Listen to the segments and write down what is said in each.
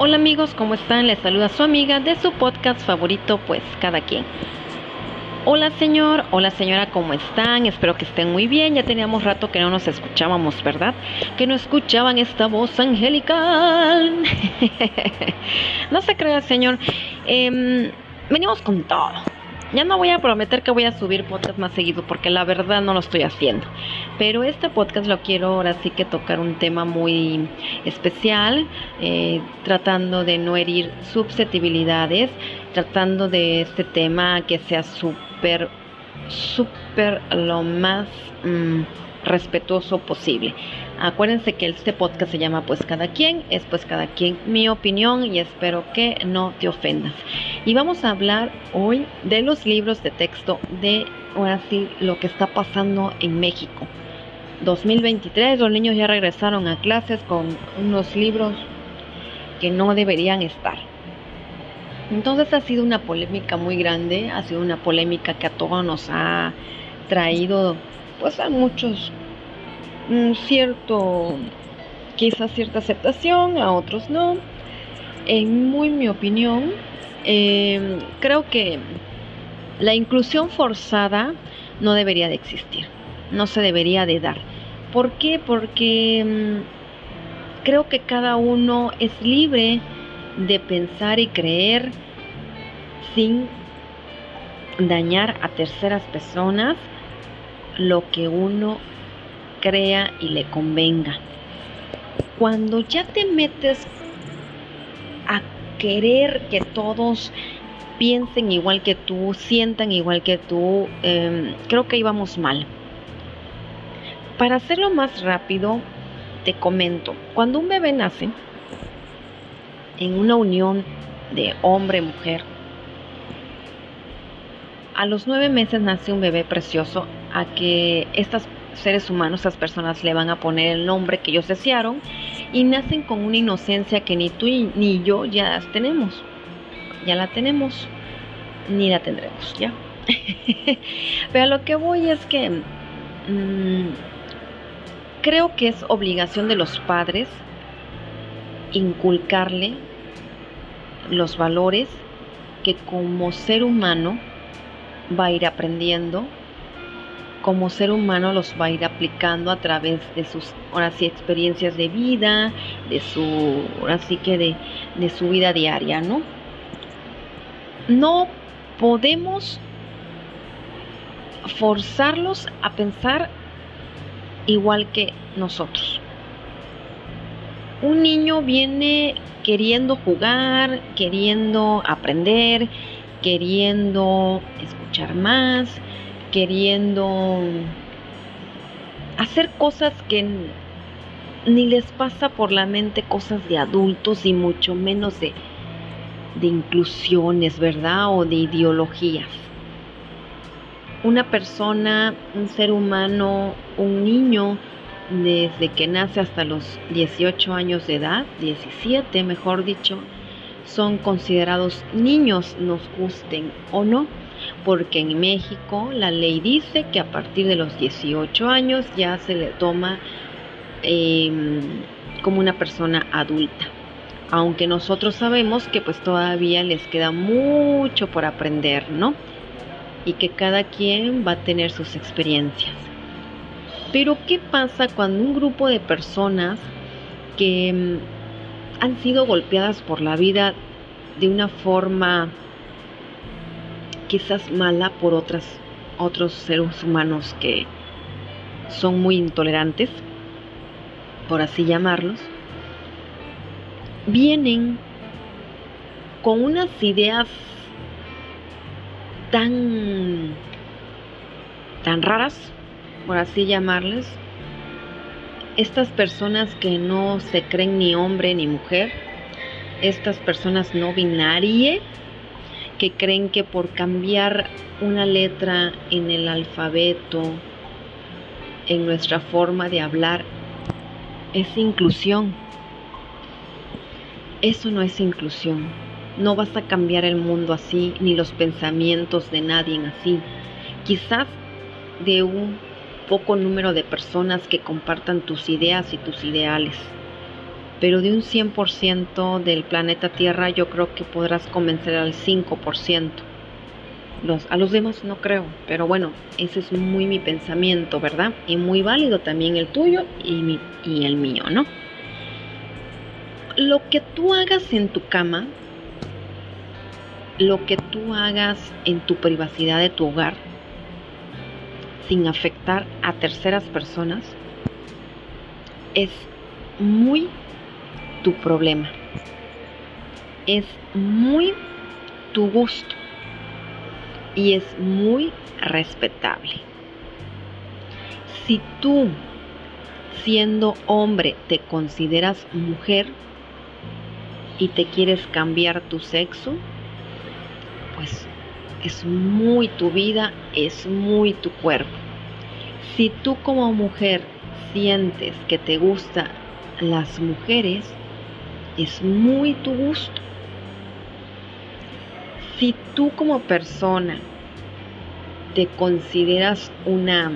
Hola amigos, ¿cómo están? Les saluda su amiga de su podcast favorito, pues cada quien. Hola señor, hola señora, ¿cómo están? Espero que estén muy bien. Ya teníamos rato que no nos escuchábamos, ¿verdad? Que no escuchaban esta voz angelical. no se crea, señor. Em, venimos con todo. Ya no voy a prometer que voy a subir podcast más seguido porque la verdad no lo estoy haciendo. Pero este podcast lo quiero ahora sí que tocar un tema muy especial, eh, tratando de no herir susceptibilidades, tratando de este tema que sea súper, súper lo más... Mm, respetuoso posible. Acuérdense que este podcast se llama Pues cada quien, es pues cada quien mi opinión y espero que no te ofendas. Y vamos a hablar hoy de los libros de texto de, ahora sí, lo que está pasando en México. 2023, los niños ya regresaron a clases con unos libros que no deberían estar. Entonces ha sido una polémica muy grande, ha sido una polémica que a todos nos ha traído pues a muchos un cierto, quizás cierta aceptación, a otros no. En muy mi opinión, em, creo que la inclusión forzada no debería de existir, no se debería de dar. ¿Por qué? Porque em, creo que cada uno es libre de pensar y creer sin dañar a terceras personas lo que uno crea y le convenga. Cuando ya te metes a querer que todos piensen igual que tú, sientan igual que tú, em, creo que íbamos mal. Para hacerlo más rápido, te comento, cuando un bebé nace, en una unión de hombre-mujer, a los nueve meses nace un bebé precioso a que estas seres humanos, esas personas le van a poner el nombre que ellos desearon y nacen con una inocencia que ni tú ni yo ya tenemos. Ya la tenemos, ni la tendremos, ¿ya? Pero a lo que voy es que mm, creo que es obligación de los padres inculcarle los valores que como ser humano va a ir aprendiendo como ser humano los va a ir aplicando a través de sus, ahora sí, experiencias de vida, de su, ahora sí que de, de su vida diaria, ¿no? No podemos forzarlos a pensar igual que nosotros. Un niño viene queriendo jugar, queriendo aprender, queriendo escuchar más, queriendo hacer cosas que ni les pasa por la mente cosas de adultos y mucho menos de, de inclusiones, ¿verdad? O de ideologías. Una persona, un ser humano, un niño, desde que nace hasta los 18 años de edad, 17 mejor dicho, son considerados niños, nos gusten o no porque en México la ley dice que a partir de los 18 años ya se le toma em, como una persona adulta. Aunque nosotros sabemos que pues todavía les queda mucho por aprender, ¿no? Y que cada quien va a tener sus experiencias. Pero ¿qué pasa cuando un grupo de personas que em, han sido golpeadas por la vida de una forma quizás mala por otras, otros seres humanos que son muy intolerantes, por así llamarlos, vienen con unas ideas tan tan raras, por así llamarles, estas personas que no se creen ni hombre ni mujer, estas personas no binarias, que creen que por cambiar una letra en el alfabeto, en nuestra forma de hablar, es inclusión. Eso no es inclusión. No vas a cambiar el mundo así, ni los pensamientos de nadie así. Quizás de un poco número de personas que compartan tus ideas y tus ideales. Pero de un 100% del planeta Tierra yo creo que podrás convencer al 5%. Los, a los demás no creo, pero bueno, ese es muy mi pensamiento, ¿verdad? Y muy válido también el tuyo y, y el mío, ¿no? Lo que tú hagas en tu cama, lo que tú hagas en tu privacidad de tu hogar, sin afectar a terceras personas, es muy tu problema. Es muy tu gusto y es muy respetable. Si tú, siendo hombre, te consideras mujer y te quieres cambiar tu sexo, pues es muy tu vida, es muy tu cuerpo. Si tú como mujer sientes que te gustan las mujeres, es muy tu gusto. Si tú como persona te consideras una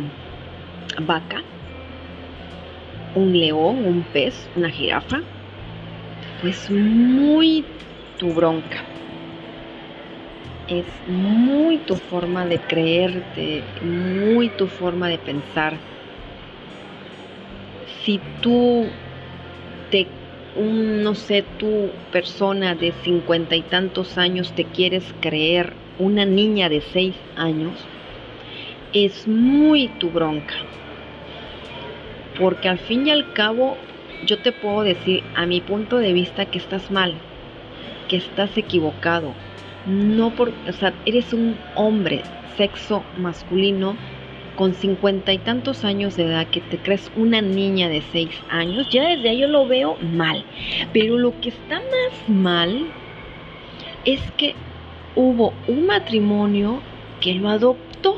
vaca, un león, un pez, una jirafa, pues muy tu bronca. Es muy tu forma de creerte, muy tu forma de pensar. Si tú te un, no sé, tú persona de cincuenta y tantos años te quieres creer una niña de seis años, es muy tu bronca. Porque al fin y al cabo, yo te puedo decir a mi punto de vista que estás mal, que estás equivocado. No por, o sea, eres un hombre, sexo masculino, con cincuenta y tantos años de edad que te crees una niña de seis años, ya desde ahí yo lo veo mal. Pero lo que está más mal es que hubo un matrimonio que lo adoptó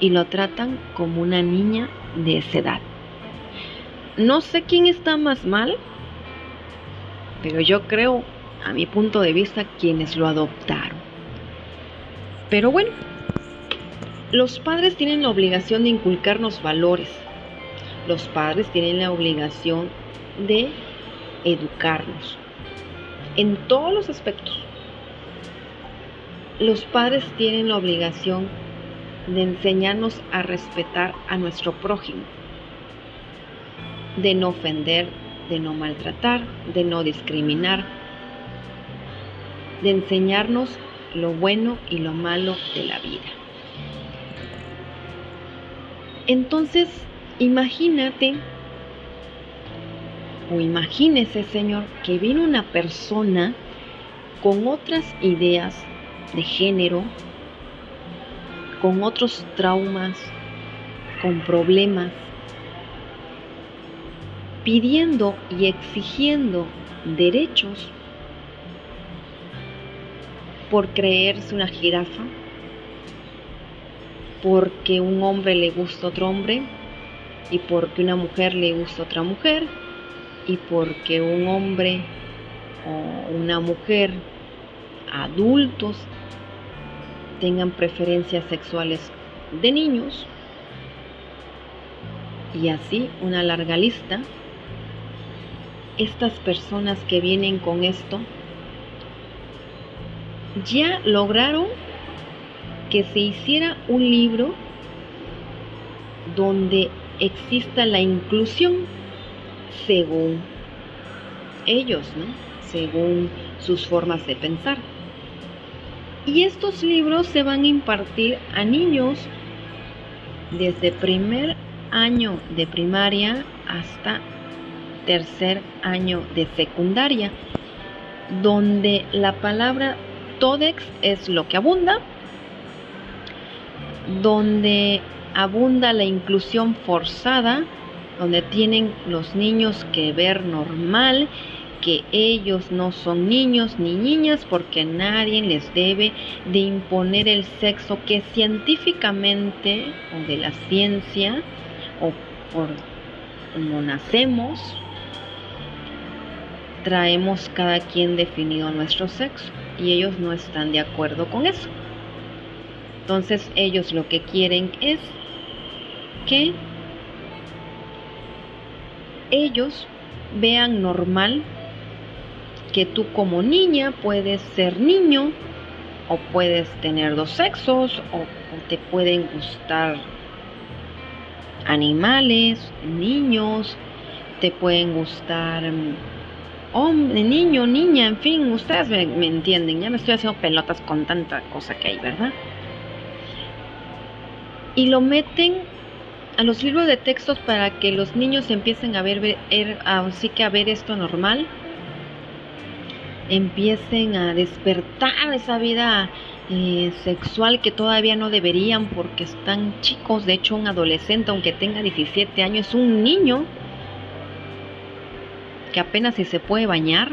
y lo tratan como una niña de esa edad. No sé quién está más mal, pero yo creo, a mi punto de vista, quienes lo adoptaron. Pero bueno, los padres tienen la obligación de inculcarnos valores. Los padres tienen la obligación de educarnos en todos los aspectos. Los padres tienen la obligación de enseñarnos a respetar a nuestro prójimo, de no ofender, de no maltratar, de no discriminar, de enseñarnos lo bueno y lo malo de la vida. Entonces, imagínate o imagínese, Señor, que viene una persona con otras ideas de género, con otros traumas, con problemas, pidiendo y exigiendo derechos por creerse una jirafa, porque un hombre le gusta otro hombre y porque una mujer le gusta a otra mujer y porque un hombre o una mujer adultos tengan preferencias sexuales de niños y así una larga lista. Estas personas que vienen con esto ya lograron que se hiciera un libro donde exista la inclusión según ellos, ¿no? según sus formas de pensar. Y estos libros se van a impartir a niños desde primer año de primaria hasta tercer año de secundaria, donde la palabra todex es lo que abunda, donde abunda la inclusión forzada, donde tienen los niños que ver normal, que ellos no son niños ni niñas porque nadie les debe de imponer el sexo que científicamente o de la ciencia o por como nacemos traemos cada quien definido nuestro sexo y ellos no están de acuerdo con eso. Entonces ellos lo que quieren es que ellos vean normal que tú como niña puedes ser niño o puedes tener dos sexos o, te pueden gustar animales, niños, te pueden gustar mm, hombre, niño, niña, en fin, ustedes me, me, entienden, ya me estoy haciendo pelotas con tanta cosa que hay, ¿verdad? Y lo meten a los libros de textos para que los niños empiecen a ver, ver así que a ver esto normal, empiecen a despertar esa vida eh, sexual que todavía no deberían porque están chicos, de hecho un adolescente aunque tenga 17 años es un niño que apenas si se puede bañar.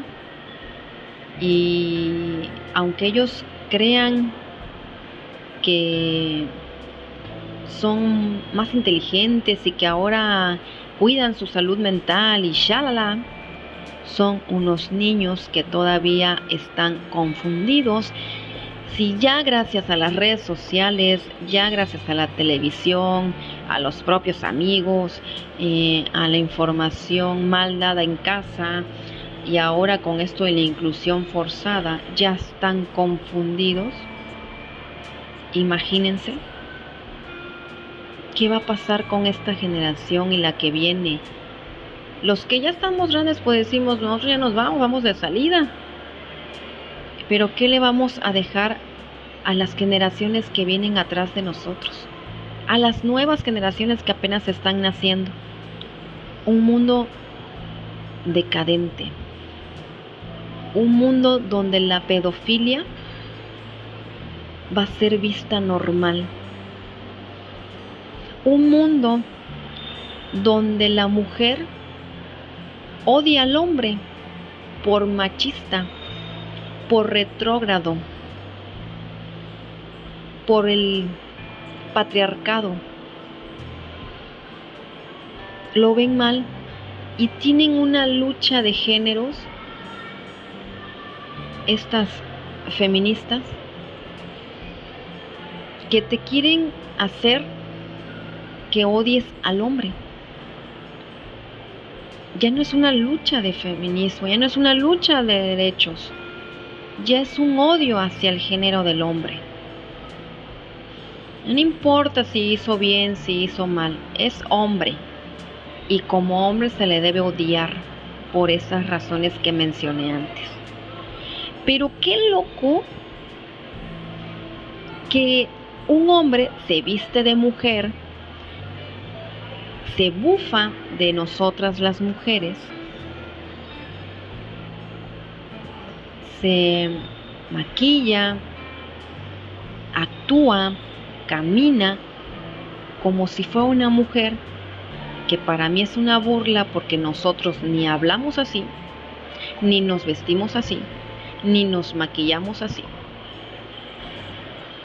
Y aunque ellos crean que son más inteligentes y que ahora cuidan su salud mental y shalala, son unos niños que todavía están confundidos. Si ya gracias a las redes sociales, ya gracias a la televisión, a los propios amigos, eh, a la información mal dada en casa y ahora con esto de la inclusión forzada, ya están confundidos, imagínense ¿Qué va a pasar con esta generación y la que viene? Los que ya estamos grandes pues decimos, nosotros ya nos vamos, vamos de salida. Pero ¿qué le vamos a dejar a las generaciones que vienen atrás de nosotros? A las nuevas generaciones que apenas están naciendo. Un mundo decadente. Un mundo donde la pedofilia va a ser vista normal un mundo donde la mujer odia al hombre por machista, por retrógrado, por el patriarcado. Lo ven mal y tienen una lucha de géneros, estas feministas, que te quieren hacer que odies al hombre. Ya no es una lucha de feminismo, ya no es una lucha de derechos, ya es un odio hacia el género del hombre. No importa si hizo bien, si hizo mal, es hombre. Y como hombre se le debe odiar por esas razones que mencioné antes. Pero qué loco que un hombre se viste de mujer se bufa de nosotras las mujeres, se maquilla, actúa, camina como si fuera una mujer, que para mí es una burla porque nosotros ni hablamos así, ni nos vestimos así, ni nos maquillamos así.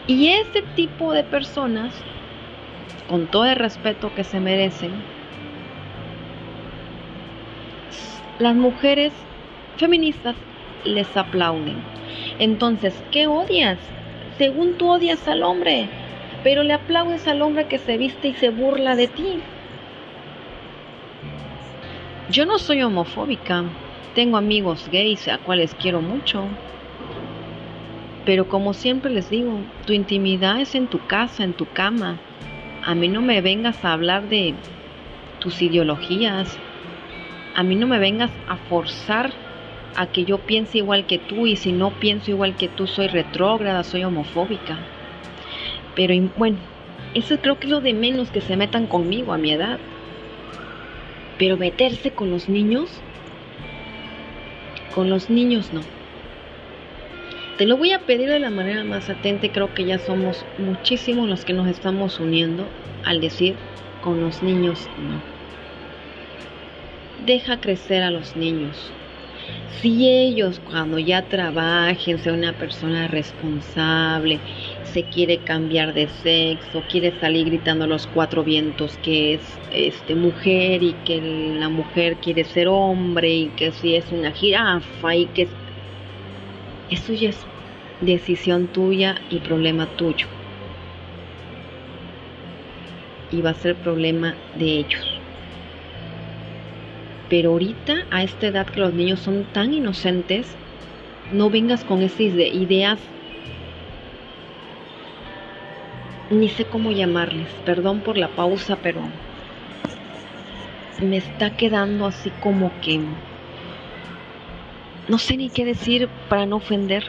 Y ese tipo de personas con todo el respeto que se merecen, las mujeres feministas les aplauden. Entonces, ¿qué odias? Según tú odias al hombre, pero le aplaudes al hombre que se viste y se burla de ti. Yo no soy homofóbica, tengo amigos gays a cuales quiero mucho. Pero como siempre les digo, tu intimidad es en tu casa, en tu cama, a mí no me vengas a hablar de tus ideologías. A mí no me vengas a forzar a que yo piense igual que tú y si no pienso igual que tú soy retrógrada, soy homofóbica. Pero bueno, eso creo que es lo de menos que se metan conmigo a mi edad. Pero meterse con los niños, con los niños no. Te lo voy a pedir de la manera más atenta creo que ya somos muchísimos los que nos estamos uniendo al decir con los niños no. Deja crecer a los niños. Si ellos cuando ya trabajen, sea una persona responsable, se quiere cambiar de sexo, quiere salir gritando a los cuatro vientos que es este mujer y que la mujer quiere ser hombre y que si es una jirafa y que eso ya es decisión tuya y problema tuyo. Y va a ser problema de ellos. Pero ahorita, a esta edad que los niños son tan inocentes, no vengas con esas ideas, ni sé cómo llamarles, perdón por la pausa, pero me está quedando así como que no sé ni qué decir para no ofender.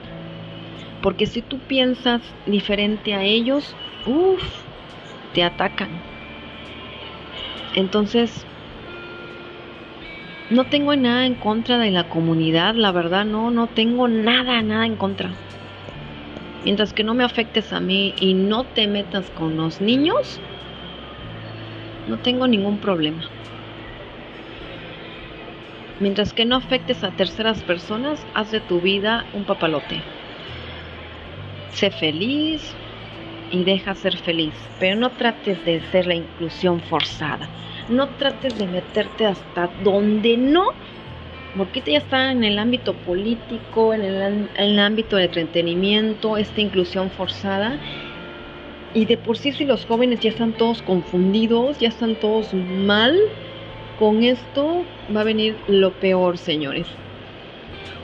Porque si tú piensas diferente a ellos, uff, te atacan. Entonces, no tengo nada en contra de la comunidad, la verdad no, no tengo nada, nada en contra. Mientras que no me afectes a mí y no te metas con los niños, no tengo ningún problema. Mientras que no afectes a terceras personas, haz de tu vida un papalote. Sé feliz y deja ser feliz, pero no trates de ser la inclusión forzada. No trates de meterte hasta donde no, porque ya está en el ámbito político, en el, en el ámbito del entretenimiento, esta inclusión forzada. Y de por sí si los jóvenes ya están todos confundidos, ya están todos mal, con esto va a venir lo peor, señores.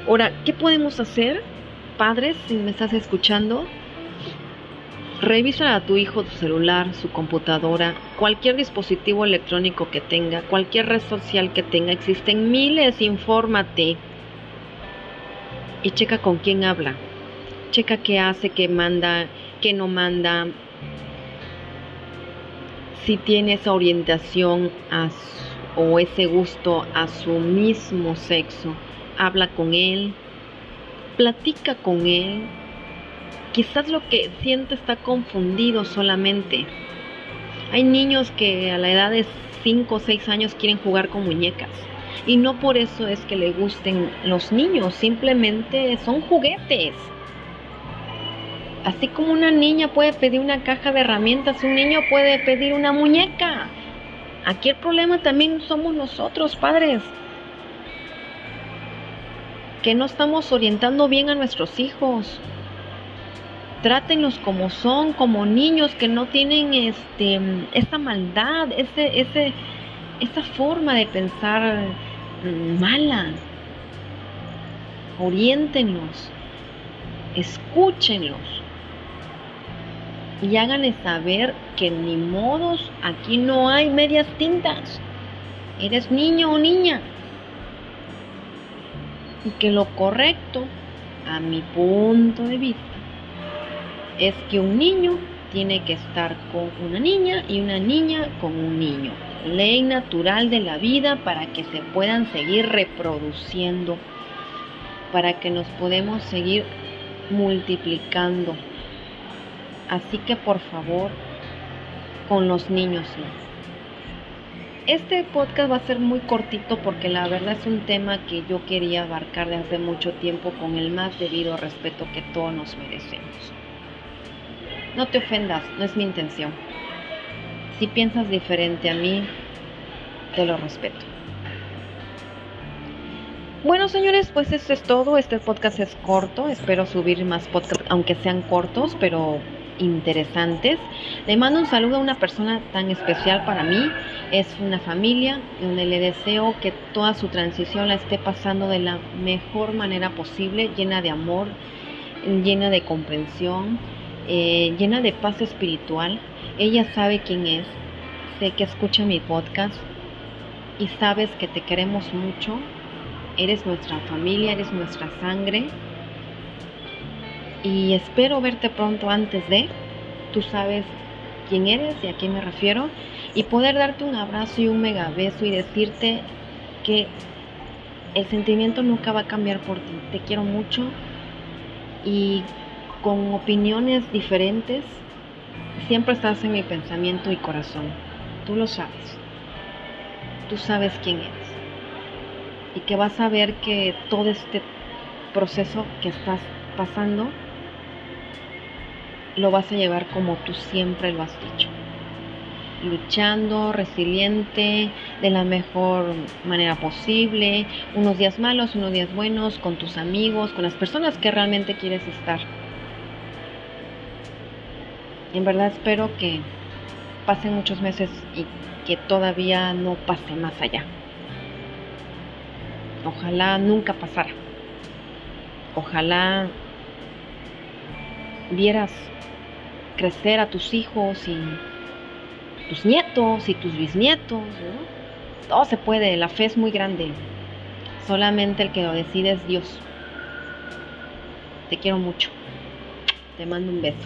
Ahora, ¿qué podemos hacer? Padres, si me estás escuchando, revisa a tu hijo su celular, su computadora, cualquier dispositivo electrónico que tenga, cualquier red social que tenga. Existen miles, infórmate. Y checa con quién habla. Checa qué hace, qué manda, qué no manda. Si tiene esa orientación a o ese gusto a su mismo sexo. Habla con él, platica con él. Quizás lo que siente está confundido solamente. Hay niños que a la edad de 5 o 6 años quieren jugar con muñecas. Y no por eso es que le gusten los niños, simplemente son juguetes. Así como una niña puede pedir una caja de herramientas, un niño puede pedir una muñeca. Aquí el problema también somos nosotros, padres, que no estamos orientando bien a nuestros hijos. Trátenlos como son, como niños que no tienen este esa maldad, ese ese esa forma de pensar mala. Oriéntenlos. Escúchenlos y háganle saber que ni modos, aquí no hay medias tintas. Eres niño o niña. Y que lo correcto, a mi punto de vista, es que un niño tiene que estar con una niña y una niña con un niño. Ley natural de la vida para que se puedan seguir reproduciendo, para que nos podemos seguir multiplicando Así que por favor, con los niños Este podcast va a ser muy cortito porque la verdad es un tema que yo quería abarcar desde hace mucho tiempo con el más debido respeto que todos nos merecemos. No te ofendas, no es mi intención. Si piensas diferente a mí, te lo respeto. Bueno, señores, pues eso es todo. Este podcast es corto. Espero subir más podcasts, aunque sean cortos, pero interesantes. Le mando un saludo a una persona tan especial para mí. Es una familia donde le deseo que toda su transición la esté pasando de la mejor manera posible, llena de amor, llena de comprensión, eh, llena de paz espiritual. Ella sabe quién es, sé que escucha mi podcast y sabes que te queremos mucho. Eres nuestra familia, eres nuestra sangre y espero verte pronto antes de, tú sabes quién eres y a quién me refiero, y poder darte un abrazo y un mega beso y decirte que el sentimiento nunca va a cambiar por ti. Te quiero mucho y con opiniones diferentes, siempre estás en mi pensamiento y corazón. Tú lo sabes. Tú sabes quién eres. Y que vas a ver que todo este proceso que estás pasando lo vas a llevar como tú siempre lo has dicho. Luchando, resiliente, de la mejor manera posible, unos días malos, unos días buenos, con tus amigos, con las personas que realmente quieres estar. En verdad espero que pasen muchos meses y que todavía no pase más allá. Ojalá nunca pasara. Ojalá vieras crecer a tus hijos y tus nietos y tus bisnietos. Todo se puede, la fe es muy grande. Solamente el que lo decide es Dios. Te quiero mucho. Te mando un beso.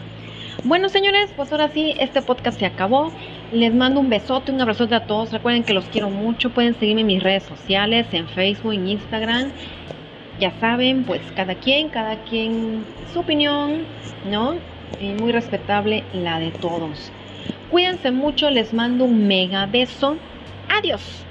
Bueno, señores, pues ahora sí, este podcast se acabó. Les mando un besote, un abrazote a todos. Recuerden que los quiero mucho. Pueden seguirme en mis redes sociales, en Facebook, en Instagram. Ya saben, pues cada quien, cada quien su opinión, ¿no? Y muy respetable la de todos. Cuídense mucho, les mando un mega beso. Adiós.